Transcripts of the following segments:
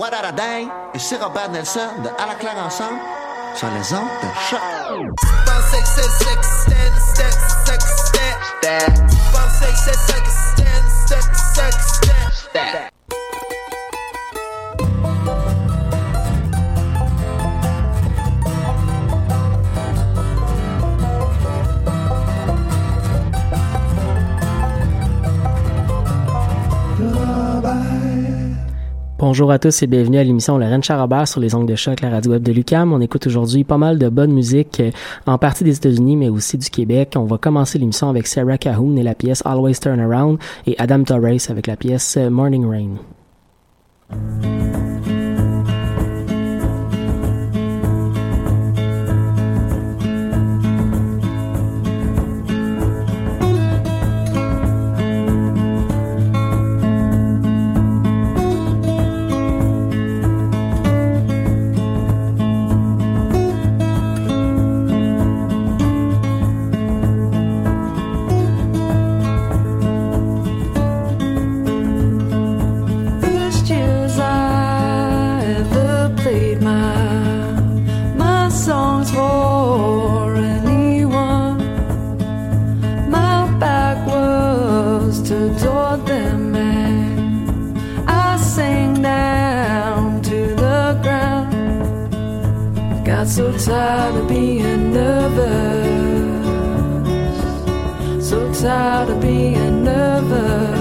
What a day et Robert Nelson de À la claire ensemble sur les ondes de choc. Bonjour à tous et bienvenue à l'émission Rennes Charabert sur les ongles de choc, la radio web de Lucam. On écoute aujourd'hui pas mal de bonne musique, euh, en partie des États-Unis, mais aussi du Québec. On va commencer l'émission avec Sarah Cahoon et la pièce Always Turn Around et Adam Torres avec la pièce euh, Morning Rain. Tired of being nervous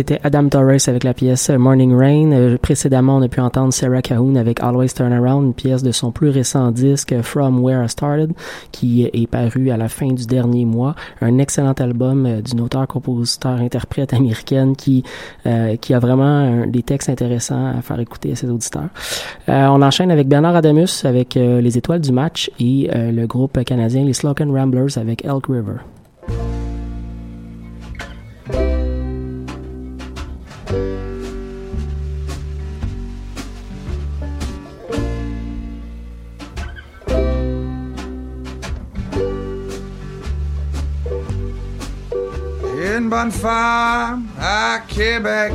C'était Adam Torres avec la pièce Morning Rain. Euh, précédemment, on a pu entendre Sarah Cahoon avec Always Turn Around, une pièce de son plus récent disque From Where I Started, qui est paru à la fin du dernier mois. Un excellent album euh, d'une auteure, compositeur, interprète américaine qui euh, qui a vraiment des textes intéressants à faire écouter à ses auditeurs. on enchaîne avec Bernard Adamus avec Les Étoiles du match et le groupe canadien les Slocan Ramblers avec Elk River. Bonne femme à Québec,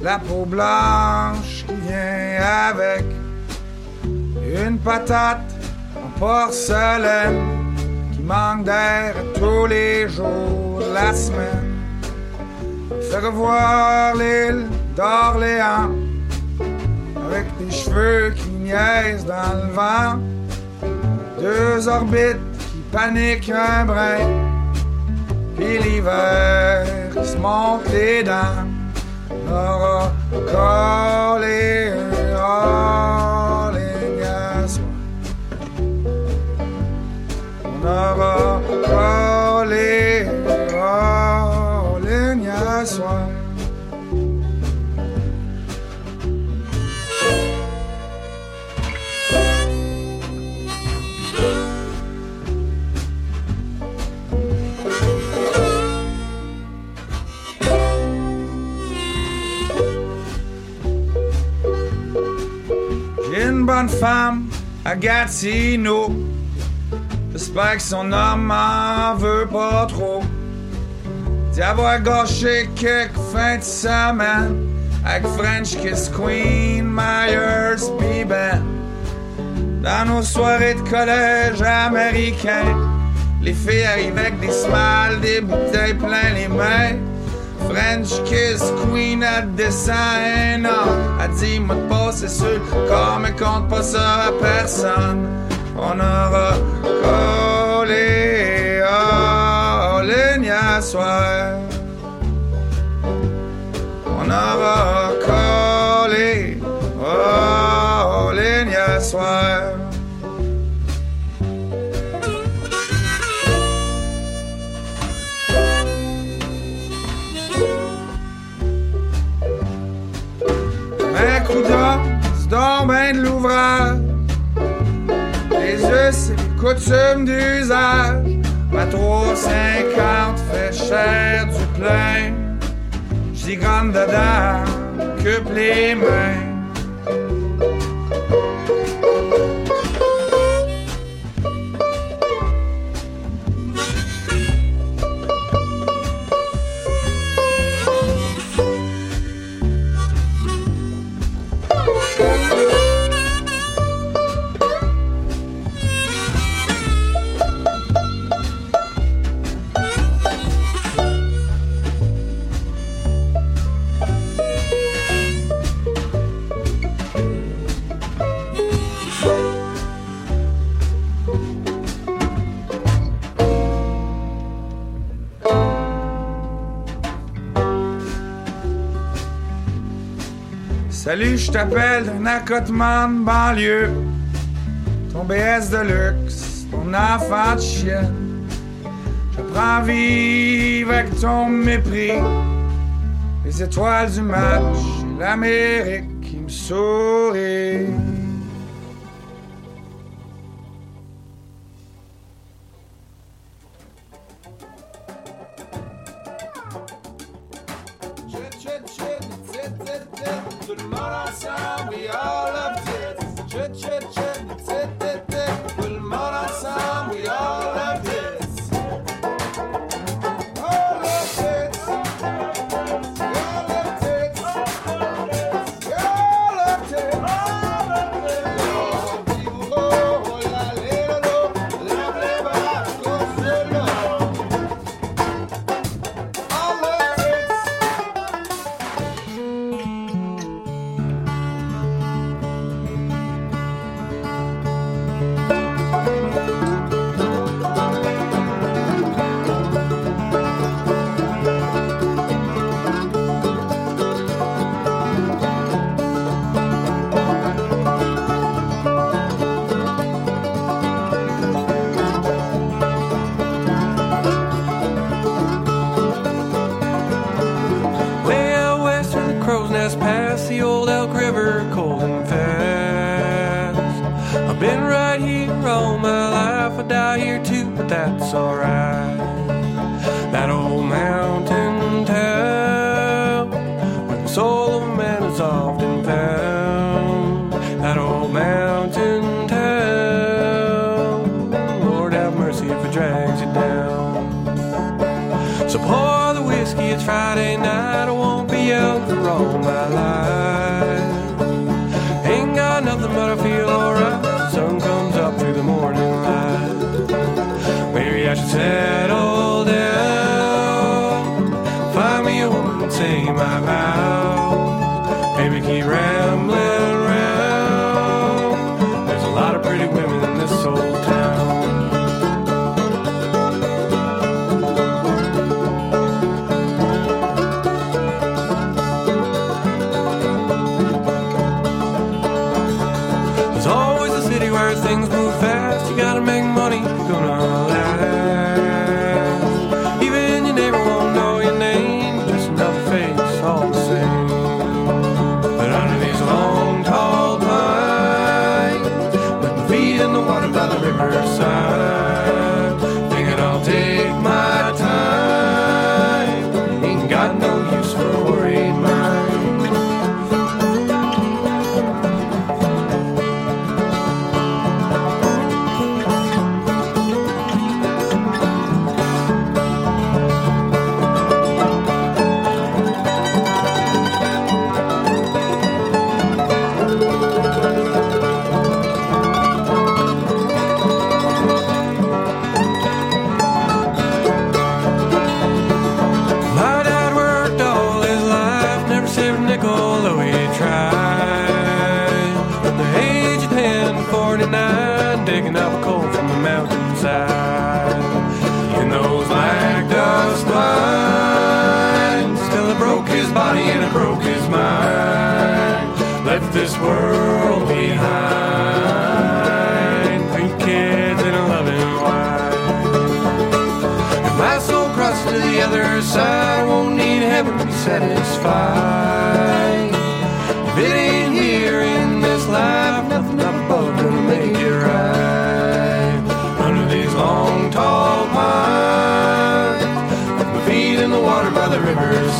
la peau blanche qui vient avec une patate en porcelaine qui manque d'air tous les jours la semaine. Fait revoir l'île d'Orléans avec des cheveux qui niaisent dans le vent, deux orbites qui paniquent un brin puis l'hiver se monte les dents, on aura ligne à On aura. Bonne femme à Gatineau. J'espère que son homme en veut pas trop. D'y avoir gâché quelques fins de semaine avec French Kiss Queen, Myers, b Dans nos soirées de collège américain, les filles arrivent avec des smiles, des bouteilles plein les mains. French kiss, queen, un an. Elle dit, moi de passer sur le corps, mais compte pas ça à personne. On aura collé à ligne à soir. On aura Les us et les coutumes d'usage. Ma 350 fait cher du plein. J'y grande dedans, que les mains. Salut, je t'appelle d'un accotement de banlieue. Ton BS de luxe, ton enfant de chienne. Je prends vivre avec ton mépris. Les étoiles du match, l'Amérique qui me sourit. 49, digging up coal from the mountainside. In those black dust lines, till it broke his body and it broke his mind. Left this world behind. three kids and a loving wife. If my soul crosses to the other side, won't need heaven to be satisfied.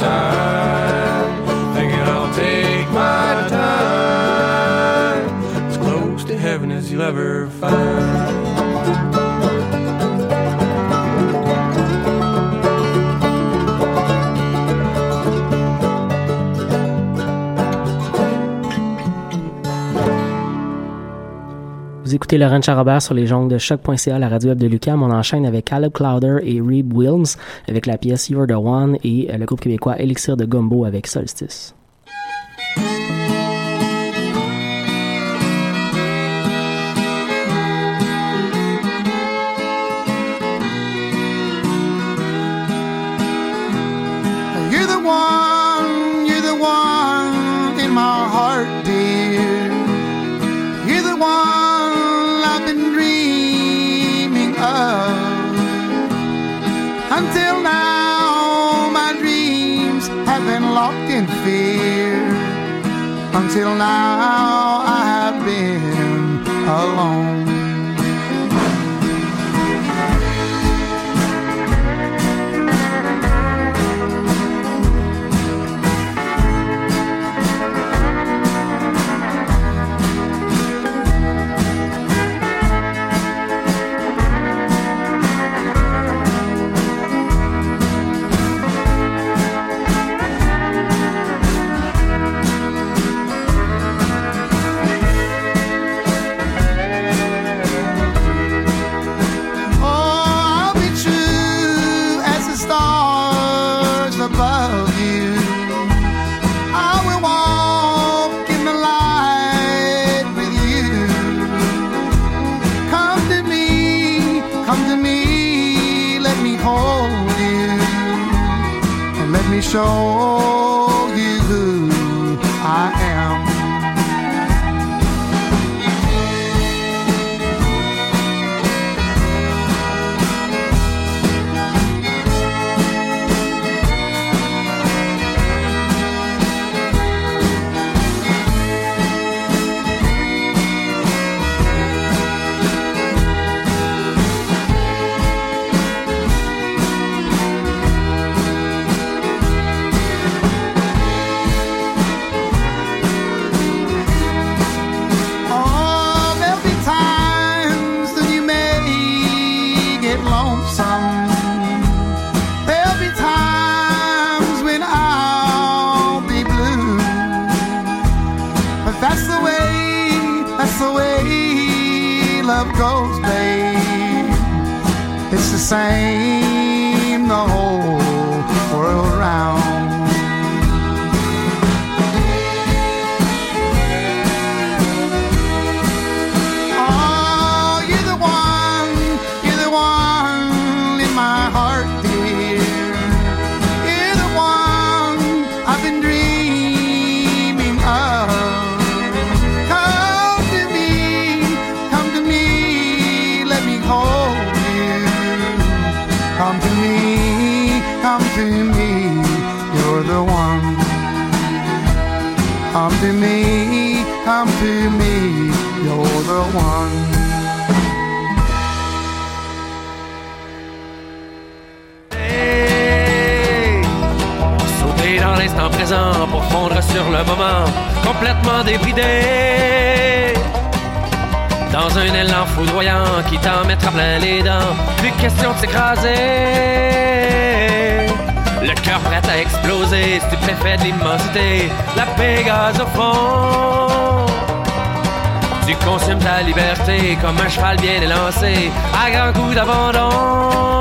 sign, thinking I'll take my time, as close to heaven as you'll ever find. Écoutez Laurent Charabert sur les jongles de choc.ca, la radio web de Lucam. On enchaîne avec Caleb Clouder et Reeb Wilms avec la pièce You're the One et euh, le groupe québécois Elixir de Gumbo avec Solstice. till now. Pour fondre sur le moment, complètement débridé. Dans un élan foudroyant qui t'en mettra plein les dents, plus question de s'écraser. Le cœur prêt à exploser, stupéfait de l'immensité, la Pégase au fond. Tu consumes ta liberté comme un cheval bien élancé, à grand coup d'abandon.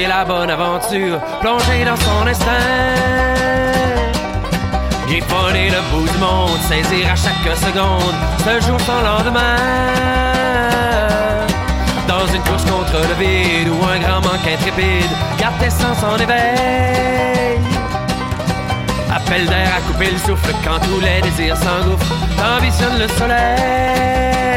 La bonne aventure, plonger dans son instinct. Griffonner le bout du monde, saisir à chaque seconde ce jour sans lendemain. Dans une course contre le vide ou un grand manque intrépide, garde tes sens en éveil. Appel d'air à couper le souffle quand tous les désirs s'engouffrent. T'ambitionnes le soleil.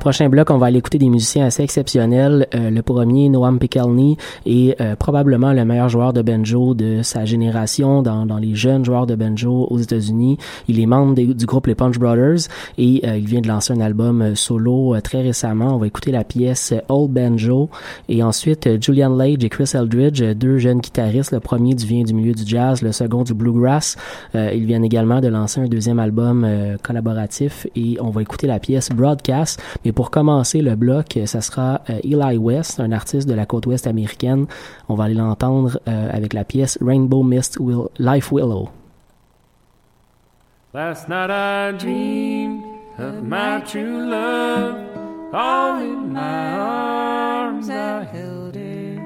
Prochain bloc, on va aller écouter des musiciens assez exceptionnels. Euh, le premier, Noam Pikelny, est euh, probablement le meilleur joueur de banjo de sa génération dans, dans les jeunes joueurs de banjo aux États-Unis. Il est membre du groupe les Punch Brothers et euh, il vient de lancer un album euh, solo euh, très récemment. On va écouter la pièce euh, Old Banjo et ensuite Julian Lage et Chris Eldridge, deux jeunes guitaristes. Le premier du vient du milieu du jazz, le second du bluegrass. Ils viennent également de lancer un deuxième album collaboratif et on va écouter la pièce Broadcast. Mais pour commencer le bloc, euh, ça sera euh, Eli West, un artiste de la côte ouest américaine. On va aller l'entendre euh, avec la pièce Rainbow Mist Will- Life Willow. Last night I dreamed of my true love. All in my arms I held her.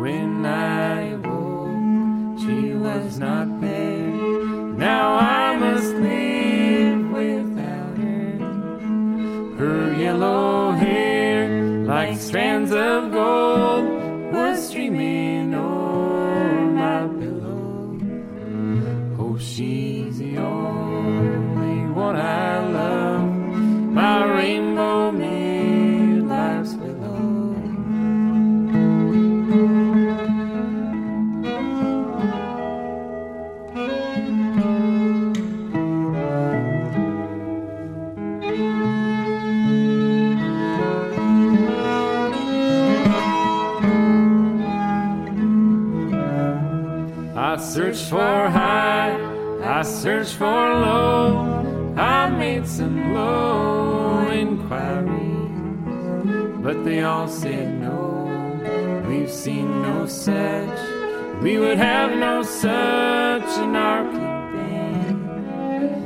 When I awoke, she was not there. Now I yellow hair, like strands of gold, was streaming over my pillow. Oh, she's the only one I I searched for high, I search for low, I made some low inquiries, but they all said no. We've seen no such, we would have no such in our keeping.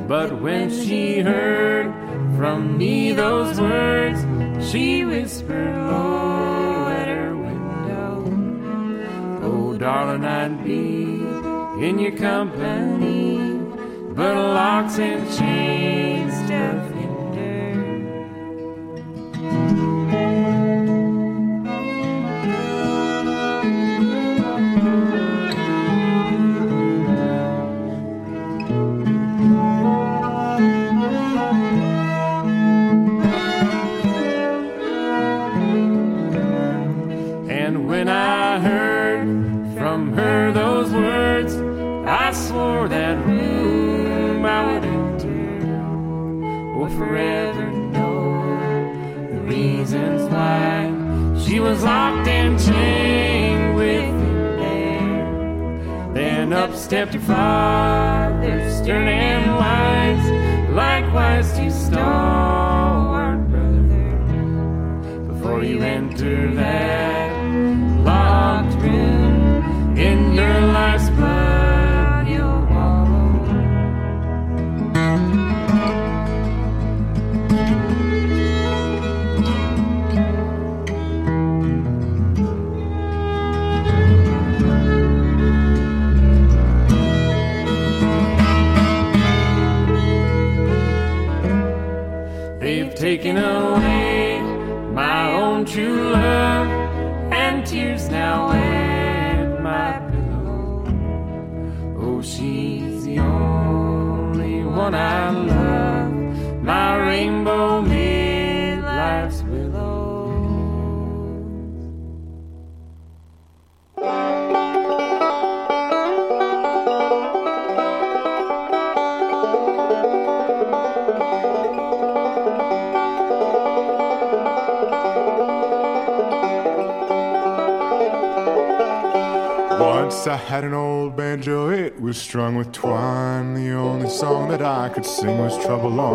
But when she heard from me those words, she whispered low at her window. Oh, darling, I'd be in your company, but locks and chains to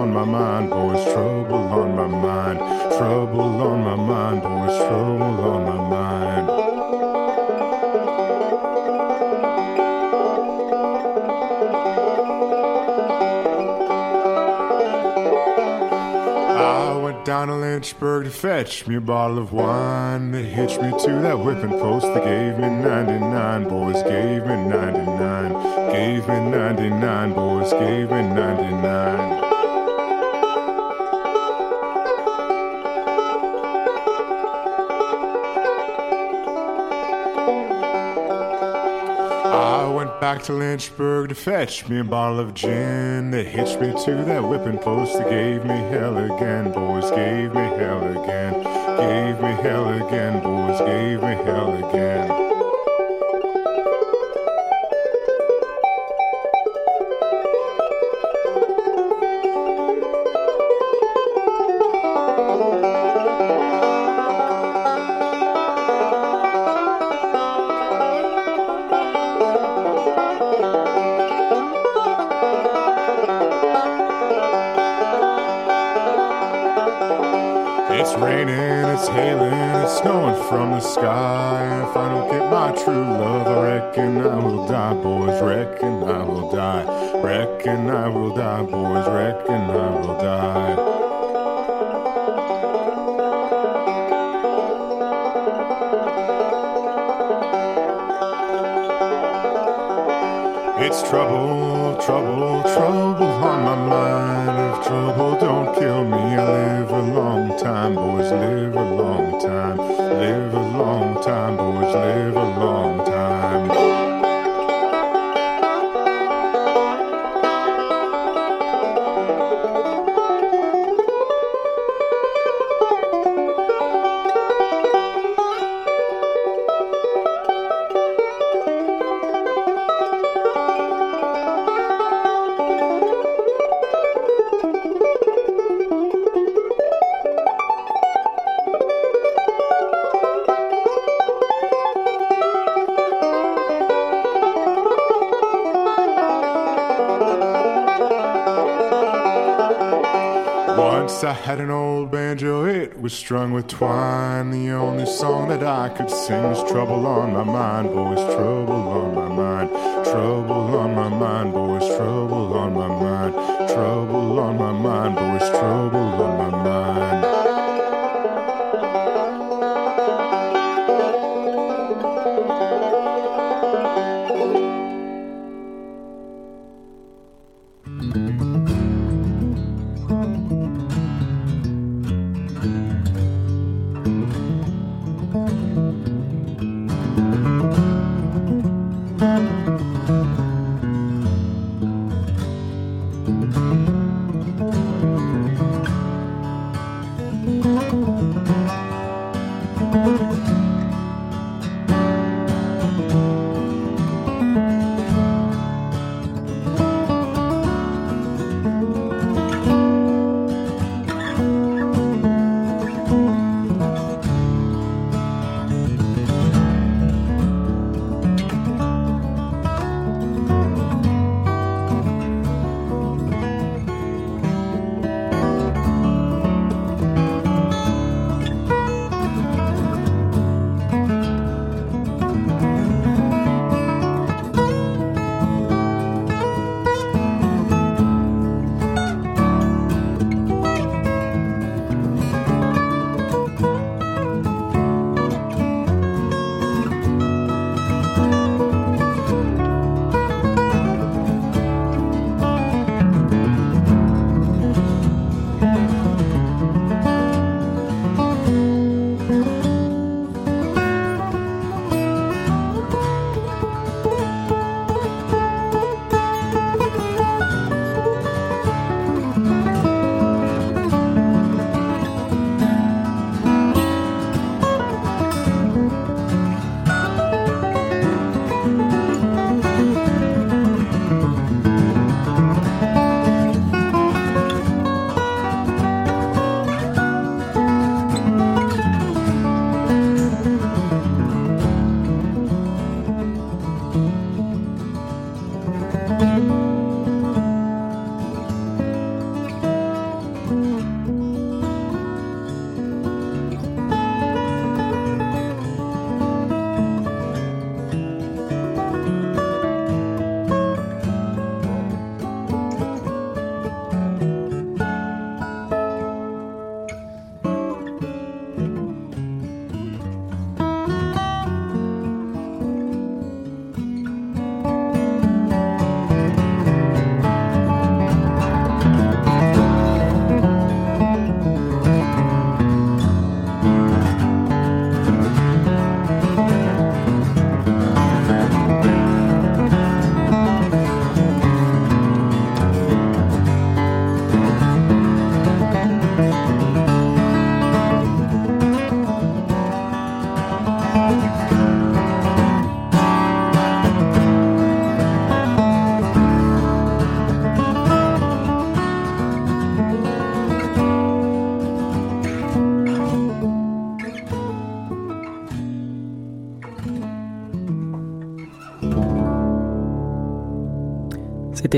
on My Mind, boys, trouble on my mind. Trouble on my mind, boys, trouble on my mind. Down to Lynchburg to fetch me a bottle of wine. They hitched me to that whipping post. They gave me 99, boys, gave me 99. Gave me 99, boys, gave me 99. Back to Lynchburg to fetch me a bottle of gin. They hitched me to that whipping post. They gave me hell again, boys, gave me hell again. Gave me hell again, boys, gave me hell again. Boys. Reckon I will die. Reckon I will die, boys. Reckon I will die. It's trouble, trouble, trouble was strung with twine. The only song that I could sing was Trouble on My Mind, boys, trouble on my mind. Trouble on my mind, boys, trouble on my mind.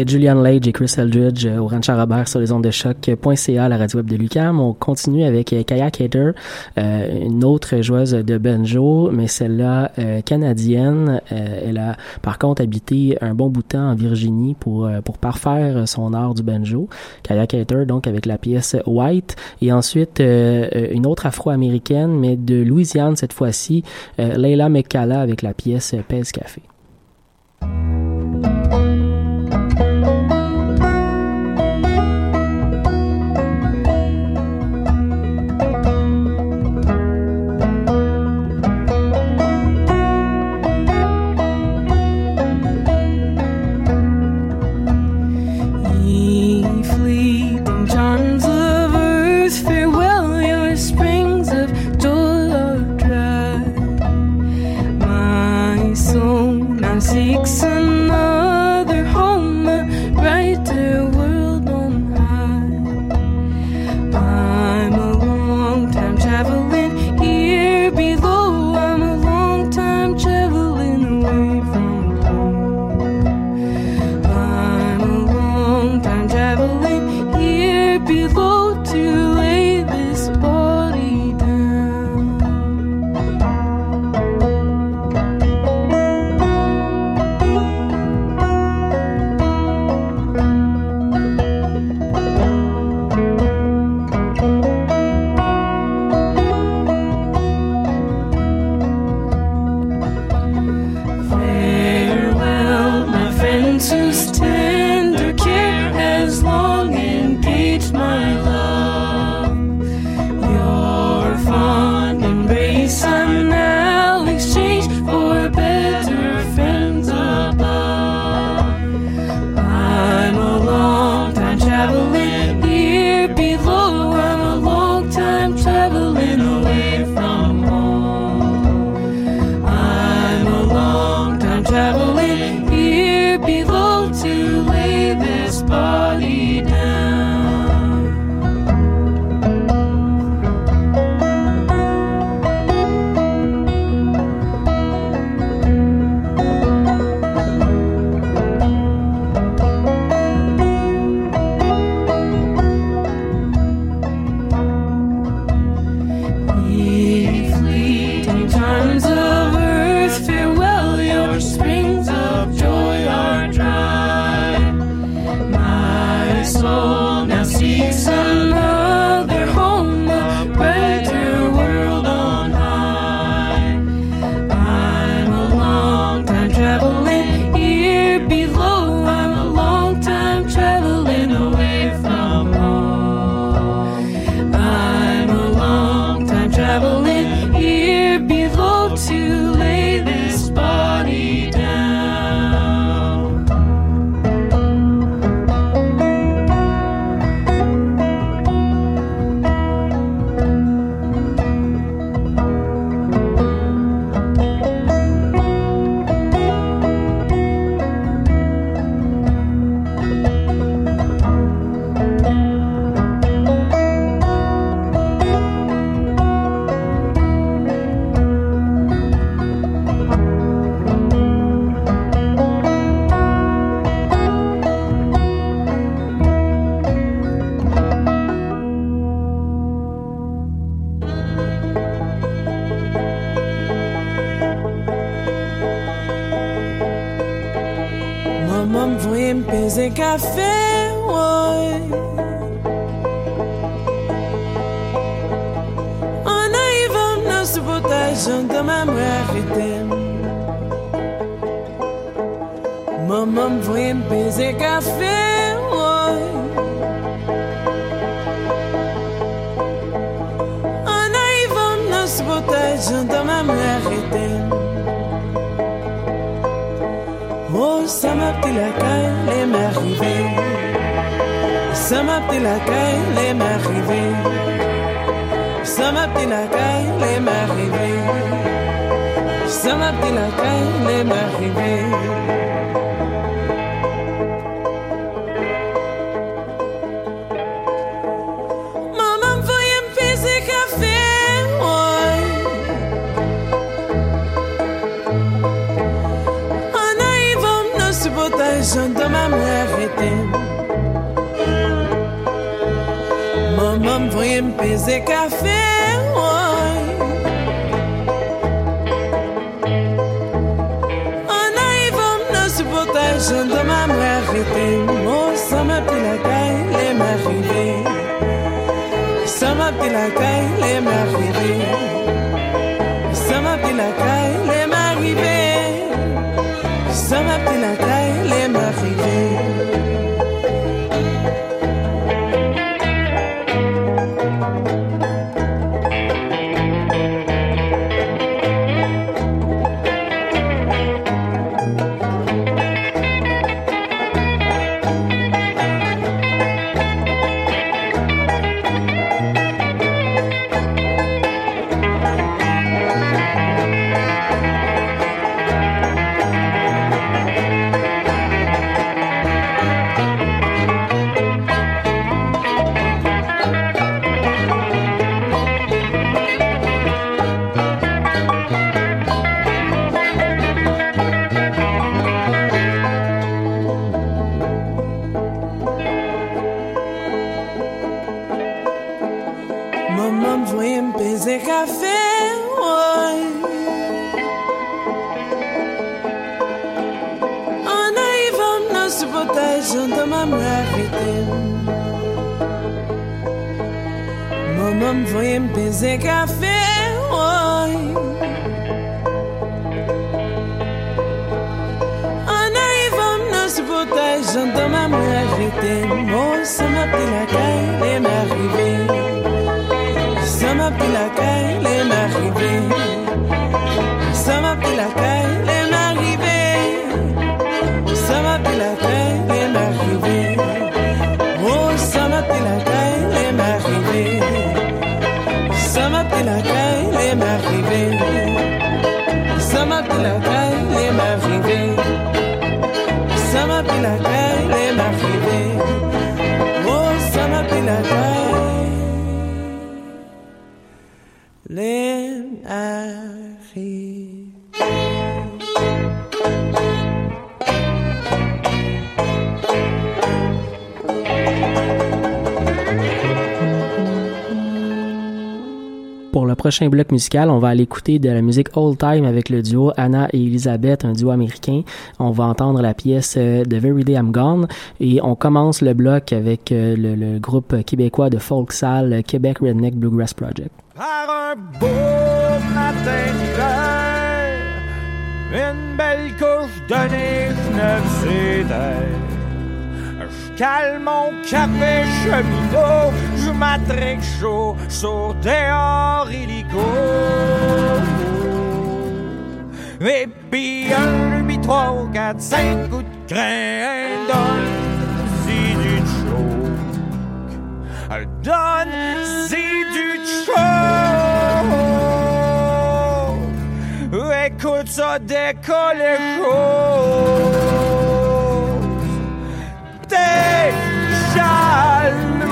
Julian Lage et Chris Eldridge euh, au Ranch Robert sur les ondes de choc.ca, la radio web de Lucam. On continue avec euh, Kaya Cater, euh, une autre joueuse de banjo, mais celle-là euh, canadienne. Euh, elle a par contre habité un bon bout de temps en Virginie pour euh, pour parfaire son art du banjo. Kaya Cater donc avec la pièce White et ensuite une autre afro-américaine mais de Louisiane cette fois-ci, Leila McCalla avec la pièce Pèse Café. Mwen peze kafe mwen. Think I feel prochain bloc musical, on va aller écouter de la musique old time avec le duo Anna et Elizabeth, un duo américain. On va entendre la pièce euh, The Very Day I'm Gone et on commence le bloc avec euh, le, groupe québécois de folk sal Québec Redneck Bluegrass Project. Par un beau matin une belle couche de neige cale mon café cheminot, je m'attraque chaud sur dehors illico. Et puis un, deux, trois, quatre, cinq coups de crin, donne-y du choke. Donne-y du choke. Écoute ça décoller T'es jaloux.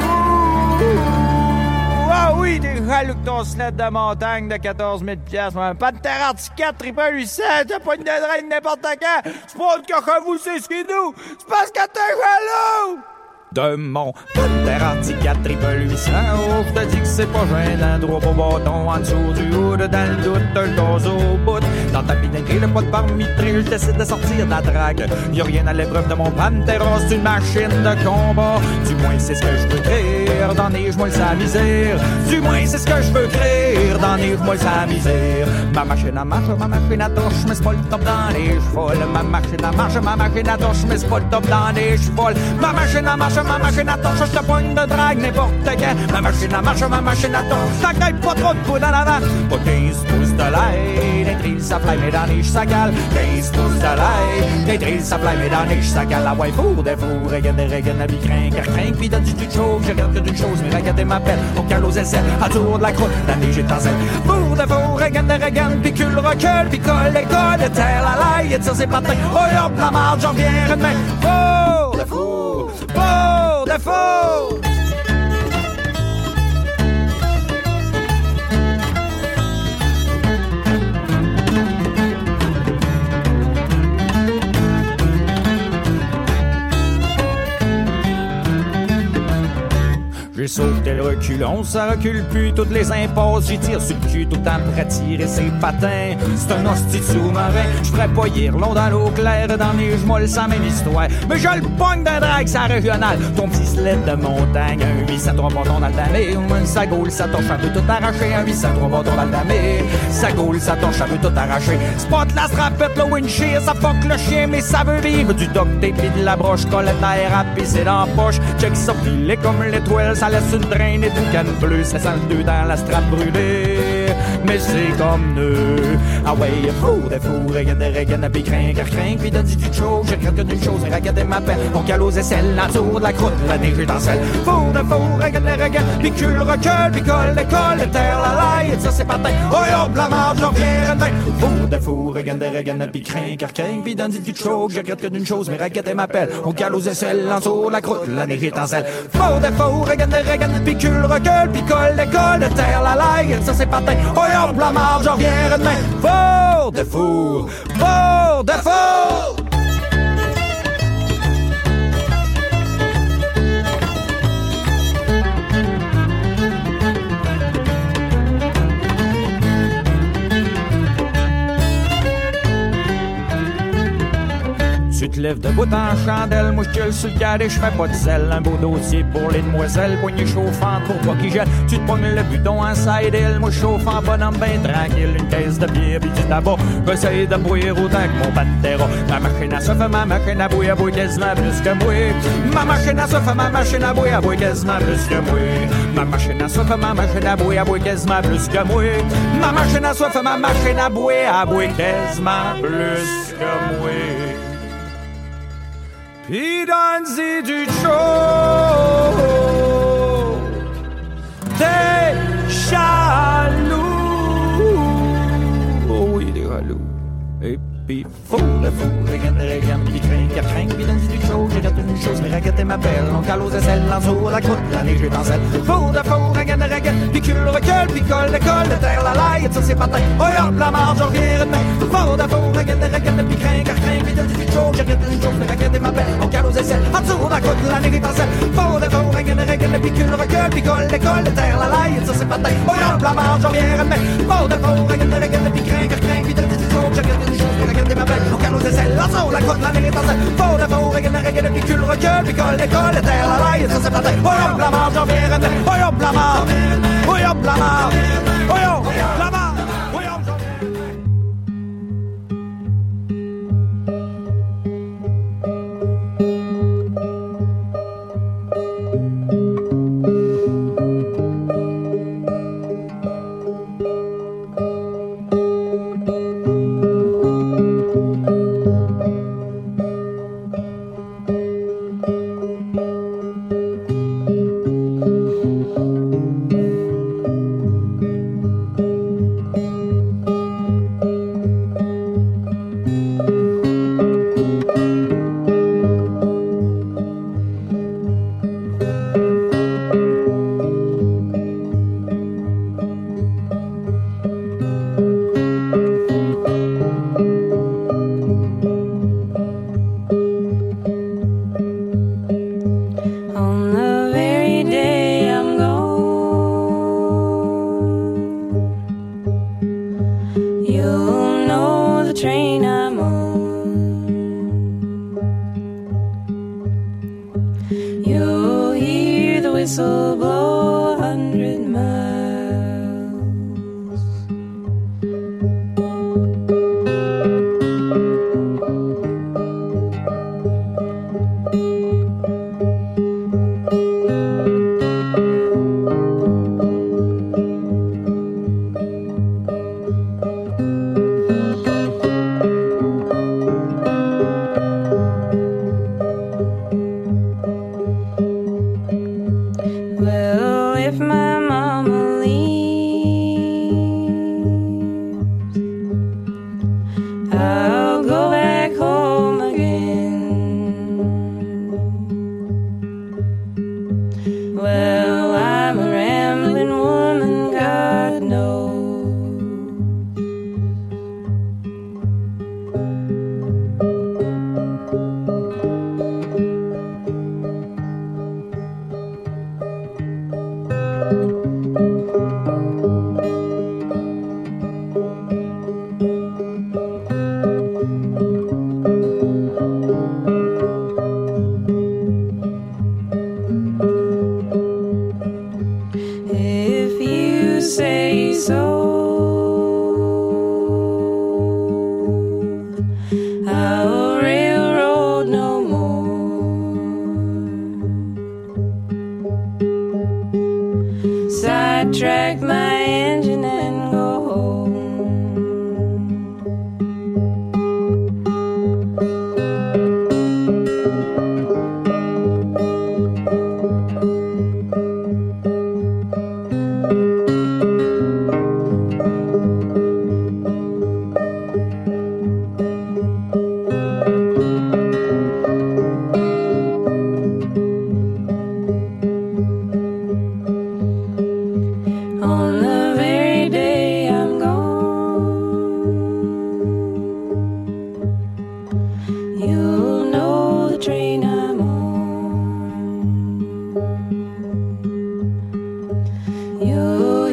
Ah oui, t'es jaloux que ton sled de montagne de 14 000 piastres. man. Pas de terre triple 800, t'as pas une de drain n'importe quand. C'est pas autre que vous, c'est ce qui nous. C'est parce que t'es jaloux. de mon Panther Articat triple 800. Oh, je te dis que c'est pas gênant, droit au bâton, en dessous du hood, dans le doute, le gaz au bout. Dans ta pinainerie, le pas de parmitré, je décide de sortir de la drague. Y'a rien à l'épreuve de mon Pantera, c'est une machine de combat. Du moins, c'est ce que je veux créer, dans les moi sa misère. Du moins, c'est ce que je veux créer, dans les moi sa misère. Ma machine à marche, ma machine à touche, mais c'est pas le top dans les chevaux. Ma machine à marche, ma machine à touche, mais c'est pas le top dans les chevaux. Ma machine à marche, ma machine à touche, je te pointe de drague n'importe quand. Ma machine à marche, ma machine à touche, ça gagne pas trop de poudre en avant. Pas 15 pouces de lait, des trilles, ça flamme, mais dans les ça gale. 15 pouces de lait, des trilles, ça flamme, mais dans les ça gale. La ouais, four, des fours, regarde, regarde, la vie craint, car craint, pis donne du. Je regarde que d'une chose, mais regardez m'appelle. On cale aux essais, à tour de la croûte, la neige est en zèle. Four, des fours, regarde, regarde, pis cul, recul, pis colle, école, terre, la laille, et tire ses patins. Oh, hop, la marde, j'en viens demain. Four, des fours, four, des fours. J'ai sauté le reculon, ça recule plus toutes les impasses. J'y tire sur le cul tout le temps pour attirer ses patins. C'est un hostie sous-marin, je ferais pas long dans l'eau claire, dans les gemolles sans même histoire. Mais je le pogne d'un drag, ça régional. Ton petit sled de montagne, un 803 bâtons dans le damé. Une sagoule, ça torche un peu tout arraché. Un 803 bâtons dans le. Sagoule, ça torche un peu tout arraché. Spot la strapette, le windshield, ça fuck le chien, mais ça veut vivre. Du duct tape et de la broche, collette l'air à pisser dans la poche. Check ça filet comme l'étoile, ça laisse une traînée de canne bleue, ça sent le deux dans la strap brûlée. Mais c'est comme nous. Ah ouais, fou, des fous, regarde, regarde, puis craint, car craint, puis donne du chose. Je regarde que d'une chose, regarde ma peine. On cale aux aisselles, la tour de la croûte, la neige est en selle. Fou, des fous, regarde, regarde, puis cul, recul, puis colle, colle, terre, la laille, ça c'est patin. Oh, hop, la marge, j'en viens, retin. Fou, des fous, regarde, regarde, puis craint, car craint, puis donne du chose. Je regarde que d'une chose, mais regarde ma peine. On cale aux aisselles, la tour de la croûte, la neige est en selle. Fou, des fous, regarde, regarde, puis cul, recul, puis colle, colle, terre, la laille, ça c'est patin. Oh, hop, la marge, j'en reviens demain. Fort de four, fort de four. Tu te lèves debout en chandelle, moi je sur le cadet, je fais pas de sel. Un beau dossier pour les demoiselles, poignée chauffante pour pas qu'ils jettent. Tu te pognes le buton en side hill, moi chauffant bonhomme ben tranquille. Une caisse de bière pis du tabac, j'essaye de bouillir autant que mon pantera. Ma machine à souffle, ma machine à bouillir, bouille quasiment plus que moi. Ma machine à souffle, ma machine à bouillir, bouille quasiment plus que moi. Ma machine à souffle, ma machine à bouillir, bouille quasiment plus que moi. Ma machine à souffle, ma machine à bouillir, bouille quasiment plus que moi. Pis donne-y du chaud une chose, mais regarde ma belle On cale aux aisselles, en dessous la croûte, la neige est en selle Fou de fou, regarde, regarde, pis cul, recule, pis colle, colle, de terre, la laille, ça c'est patin Oh hop, la marge, j'en reviens demain Fou de fou, regarde, regarde, pis craint, car craint, pis donne-y du chaud J'ai gâté une chose, mais regarde ma belle On cale aux aisselles, en dessous la croûte, la neige est en selle Fou de fou, regarde, regarde, pis cul, recule, pis colle, colle, de terre, la laille, ça c'est patin Oh hop, la marge, j'en reviens demain Fou de fou, regarde, regarde, aux aisselles, en dessous la croûte, la neige est en selle Fou de fou, regarde, regarde, pis cul, recule, pis colle, colle, de terre, la laille, ça c'est patin Oh hop, la marge, j'en reviens demain Oh hop, la marge Oh hop, la marge Oh hop, la marge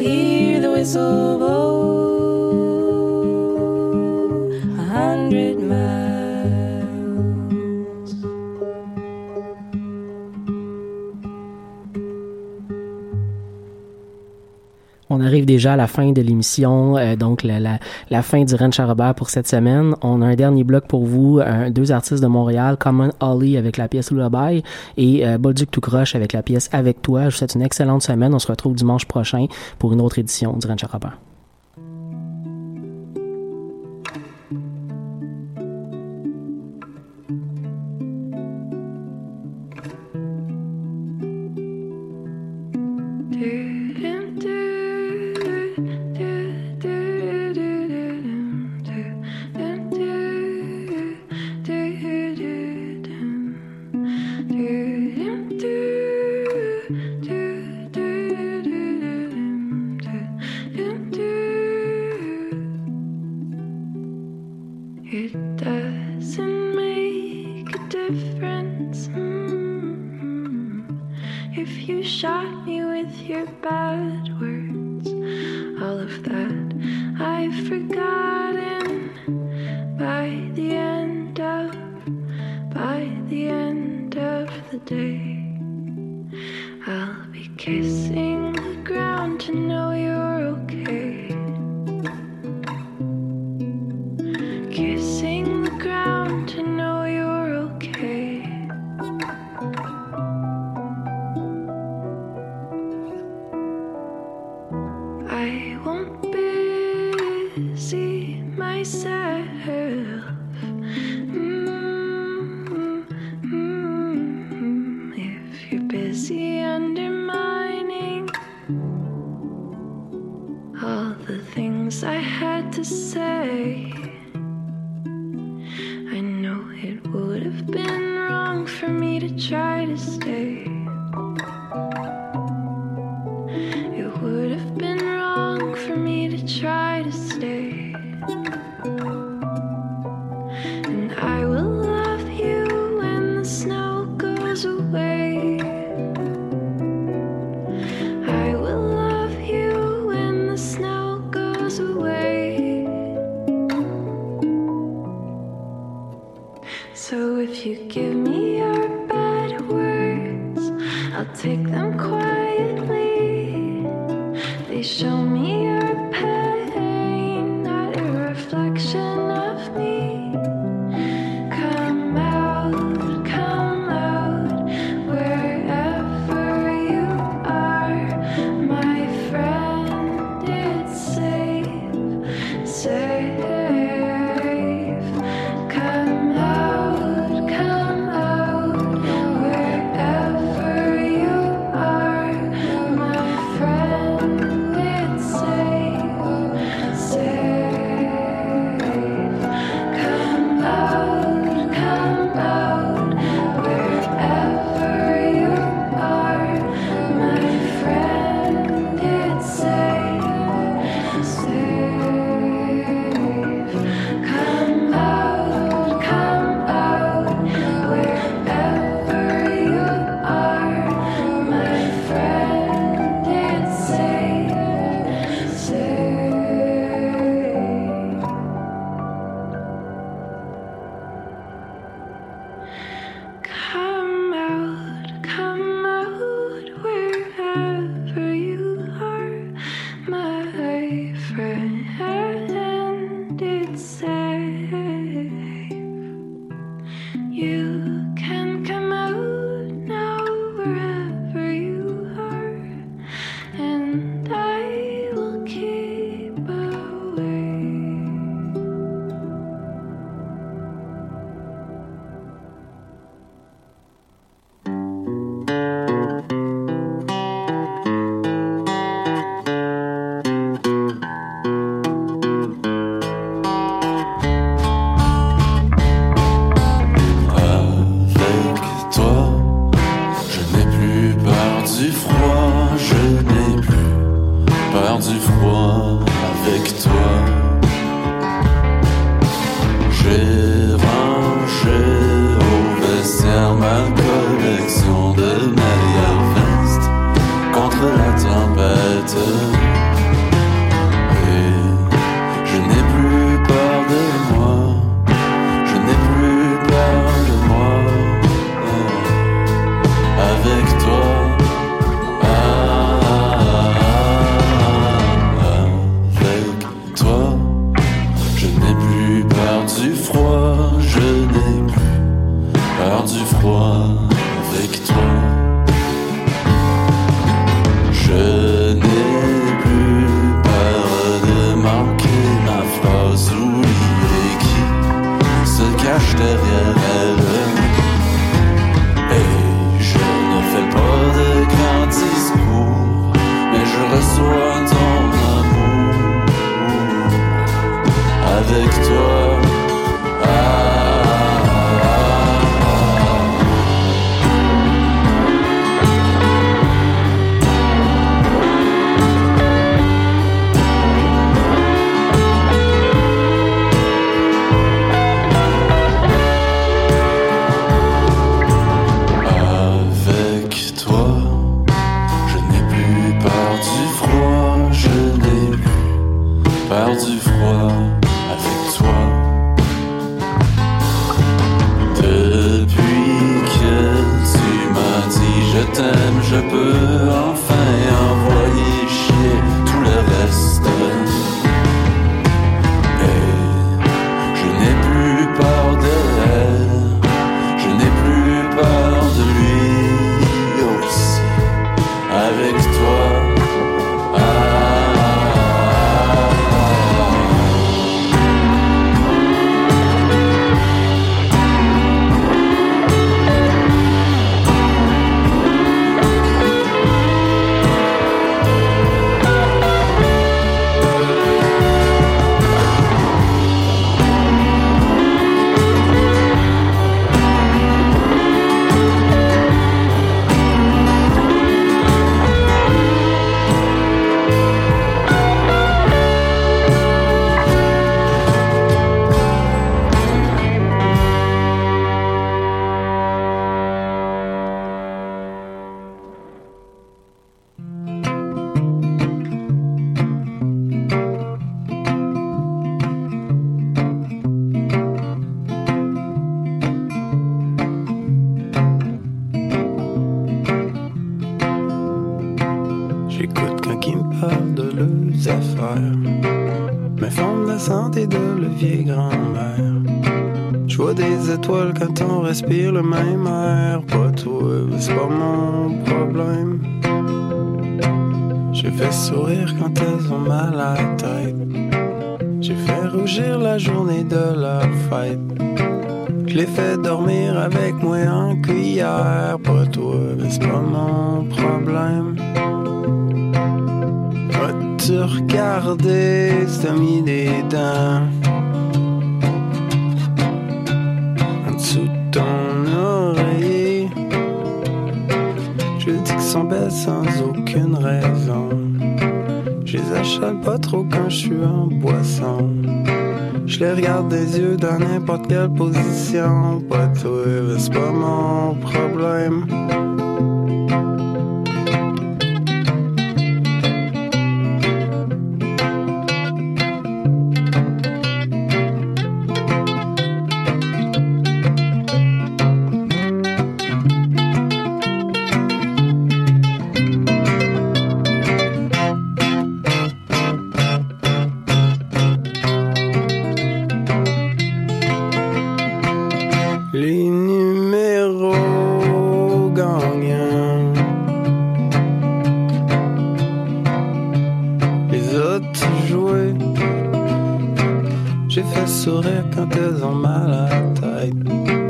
Hear the whistle blow arrive déjà à la fin de l'émission, euh, donc la, la, la fin du Ranch à Robert pour cette semaine. On a un dernier bloc pour vous, deux artistes de Montréal, Common Holly avec la pièce Lullaby et euh, Bolduc tout croche avec la pièce Avec toi. Je vous souhaite une excellente semaine. On se retrouve dimanche prochain pour une autre édition du Ranch à Robert. If undermining all the things I had to say. Quand on respire le même air. Pas toi, c'est pas mon problème. Je fais sourire quand elles ont mal à la tête. J'ai fait rougir la journée de leur fête. Je les fais dormir avec moi en cuillère. Pas toi, c'est pas mon problème. Vas-tu regarder des dents? Belles sans aucune raison. Je les achète pas trop quand je suis en boisson. Je les regarde des yeux dans n'importe quelle position. Pas toi, c'est pas mon problème.